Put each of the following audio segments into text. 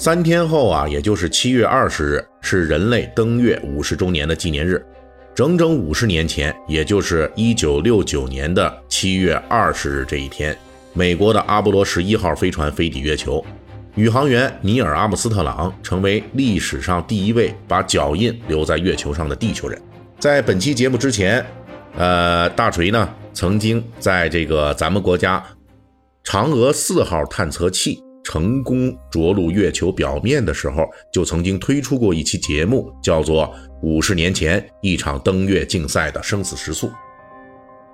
三天后啊，也就是七月二十日，是人类登月五十周年的纪念日。整整五十年前，也就是一九六九年的七月二十日这一天。美国的阿波罗十一号飞船飞抵月球，宇航员尼尔·阿姆斯特朗成为历史上第一位把脚印留在月球上的地球人。在本期节目之前，呃，大锤呢曾经在这个咱们国家嫦娥四号探测器成功着陆月球表面的时候，就曾经推出过一期节目，叫做《五十年前一场登月竞赛的生死时速》。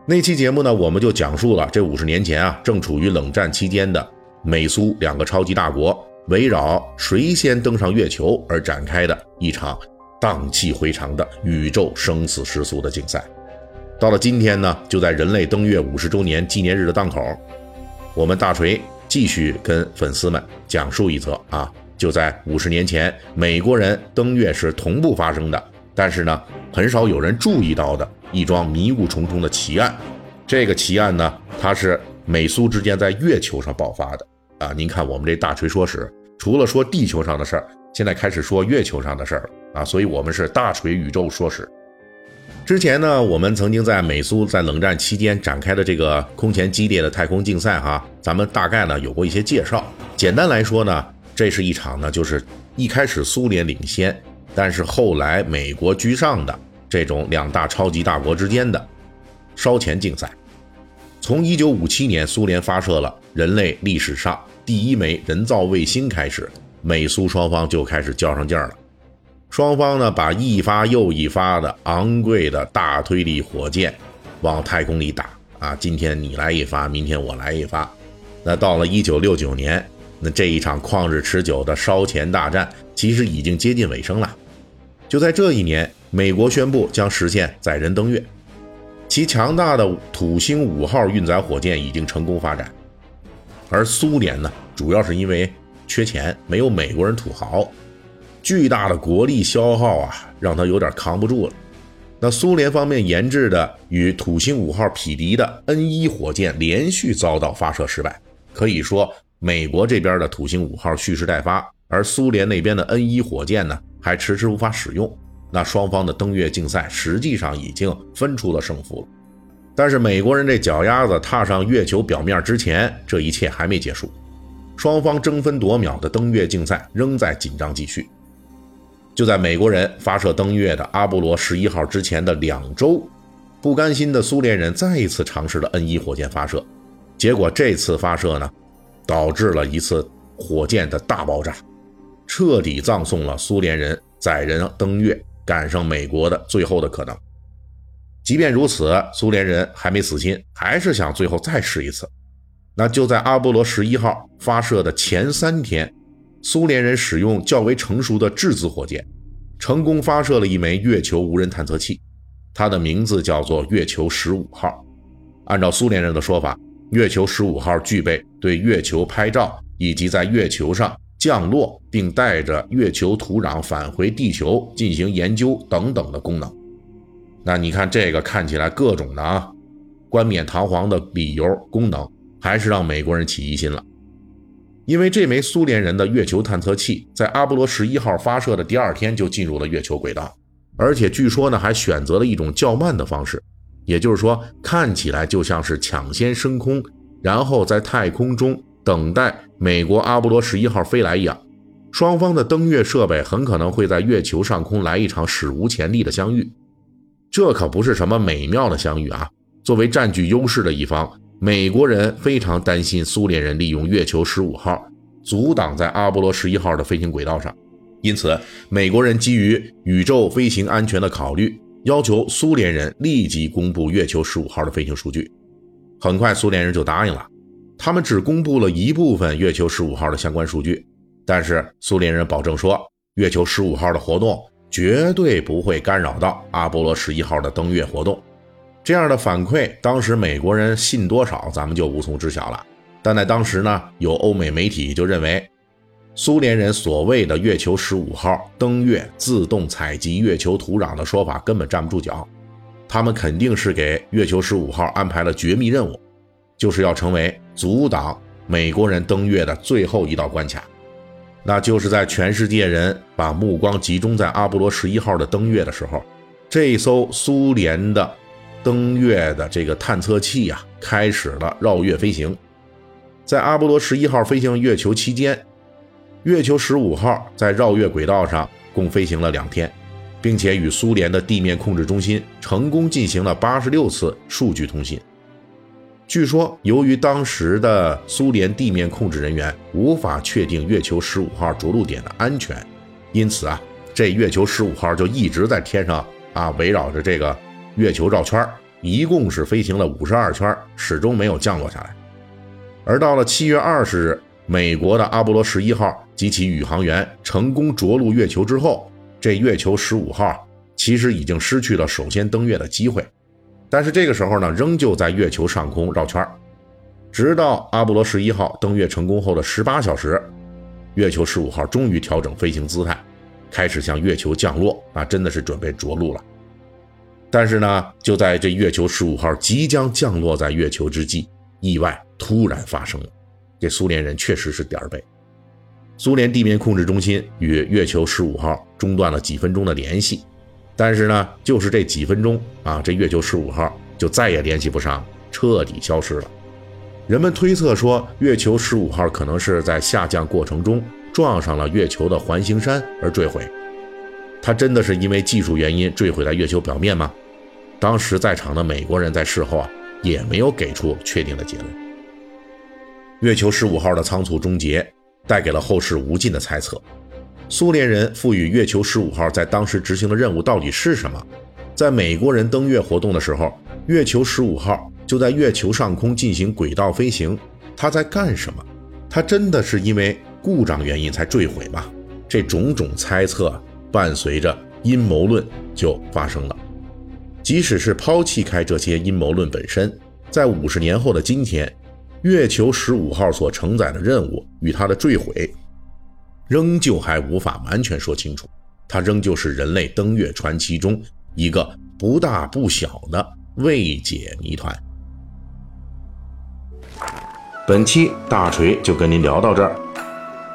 那期节目呢，我们就讲述了这五十年前啊，正处于冷战期间的美苏两个超级大国围绕谁先登上月球而展开的一场荡气回肠的宇宙生死时速的竞赛。到了今天呢，就在人类登月五十周年纪念日的档口，我们大锤继续跟粉丝们讲述一则啊，就在五十年前，美国人登月是同步发生的，但是呢，很少有人注意到的。一桩迷雾重重的奇案，这个奇案呢，它是美苏之间在月球上爆发的啊！您看我们这大锤说史，除了说地球上的事儿，现在开始说月球上的事儿了啊！所以我们是大锤宇宙说史。之前呢，我们曾经在美苏在冷战期间展开的这个空前激烈的太空竞赛哈，咱们大概呢有过一些介绍。简单来说呢，这是一场呢，就是一开始苏联领先，但是后来美国居上的。这种两大超级大国之间的烧钱竞赛，从1957年苏联发射了人类历史上第一枚人造卫星开始，美苏双方就开始较上劲儿了。双方呢，把一发又一发的昂贵的大推力火箭往太空里打啊，今天你来一发，明天我来一发。那到了1969年，那这一场旷日持久的烧钱大战其实已经接近尾声了。就在这一年。美国宣布将实现载人登月，其强大的土星五号运载火箭已经成功发展，而苏联呢，主要是因为缺钱，没有美国人土豪，巨大的国力消耗啊，让他有点扛不住了。那苏联方面研制的与土星五号匹敌的 N 一火箭连续遭到发射失败，可以说美国这边的土星五号蓄势待发，而苏联那边的 N 一火箭呢，还迟迟无法使用。那双方的登月竞赛实际上已经分出了胜负了，但是美国人这脚丫子踏上月球表面之前，这一切还没结束，双方争分夺秒的登月竞赛仍在紧张继续。就在美国人发射登月的阿波罗十一号之前的两周，不甘心的苏联人再一次尝试了 N 一火箭发射，结果这次发射呢，导致了一次火箭的大爆炸，彻底葬送了苏联人载人登月。赶上美国的最后的可能。即便如此，苏联人还没死心，还是想最后再试一次。那就在阿波罗十一号发射的前三天，苏联人使用较为成熟的质子火箭，成功发射了一枚月球无人探测器，它的名字叫做月球十五号。按照苏联人的说法，月球十五号具备对月球拍照以及在月球上。降落并带着月球土壤返回地球进行研究等等的功能。那你看这个看起来各种的啊，冠冕堂皇的理由功能，还是让美国人起疑心了。因为这枚苏联人的月球探测器在阿波罗十一号发射的第二天就进入了月球轨道，而且据说呢还选择了一种较慢的方式，也就是说看起来就像是抢先升空，然后在太空中。等待美国阿波罗十一号飞来一样，双方的登月设备很可能会在月球上空来一场史无前例的相遇。这可不是什么美妙的相遇啊！作为占据优势的一方，美国人非常担心苏联人利用月球十五号阻挡在阿波罗十一号的飞行轨道上，因此美国人基于宇宙飞行安全的考虑，要求苏联人立即公布月球十五号的飞行数据。很快，苏联人就答应了。他们只公布了一部分月球十五号的相关数据，但是苏联人保证说，月球十五号的活动绝对不会干扰到阿波罗十一号的登月活动。这样的反馈，当时美国人信多少，咱们就无从知晓了。但在当时呢，有欧美媒体就认为，苏联人所谓的月球十五号登月自动采集月球土壤的说法根本站不住脚。他们肯定是给月球十五号安排了绝密任务，就是要成为阻挡美国人登月的最后一道关卡。那就是在全世界人把目光集中在阿波罗十一号的登月的时候，这艘苏联的。登月的这个探测器呀，开始了绕月飞行。在阿波罗十一号飞行月球期间，月球十五号在绕月轨道上共飞行了两天，并且与苏联的地面控制中心成功进行了八十六次数据通信。据说，由于当时的苏联地面控制人员无法确定月球十五号着陆点的安全，因此啊，这月球十五号就一直在天上啊围绕着这个。月球绕圈一共是飞行了五十二圈，始终没有降落下来。而到了七月二十日，美国的阿波罗十一号及其宇航员成功着陆月球之后，这月球十五号其实已经失去了首先登月的机会。但是这个时候呢，仍旧在月球上空绕圈直到阿波罗十一号登月成功后的十八小时，月球十五号终于调整飞行姿态，开始向月球降落，啊，真的是准备着陆了。但是呢，就在这月球十五号即将降落在月球之际，意外突然发生了。这苏联人确实是点儿背。苏联地面控制中心与月球十五号中断了几分钟的联系，但是呢，就是这几分钟啊，这月球十五号就再也联系不上，彻底消失了。人们推测说，月球十五号可能是在下降过程中撞上了月球的环形山而坠毁。它真的是因为技术原因坠毁在月球表面吗？当时在场的美国人在事后啊，也没有给出确定的结论。月球十五号的仓促终结，带给了后世无尽的猜测。苏联人赋予月球十五号在当时执行的任务到底是什么？在美国人登月活动的时候，月球十五号就在月球上空进行轨道飞行，它在干什么？它真的是因为故障原因才坠毁吗？这种种猜测伴随着阴谋论就发生了。即使是抛弃开这些阴谋论本身，在五十年后的今天，月球十五号所承载的任务与它的坠毁，仍旧还无法完全说清楚。它仍旧是人类登月传奇中一个不大不小的未解谜团。本期大锤就跟您聊到这儿，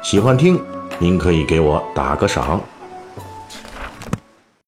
喜欢听您可以给我打个赏。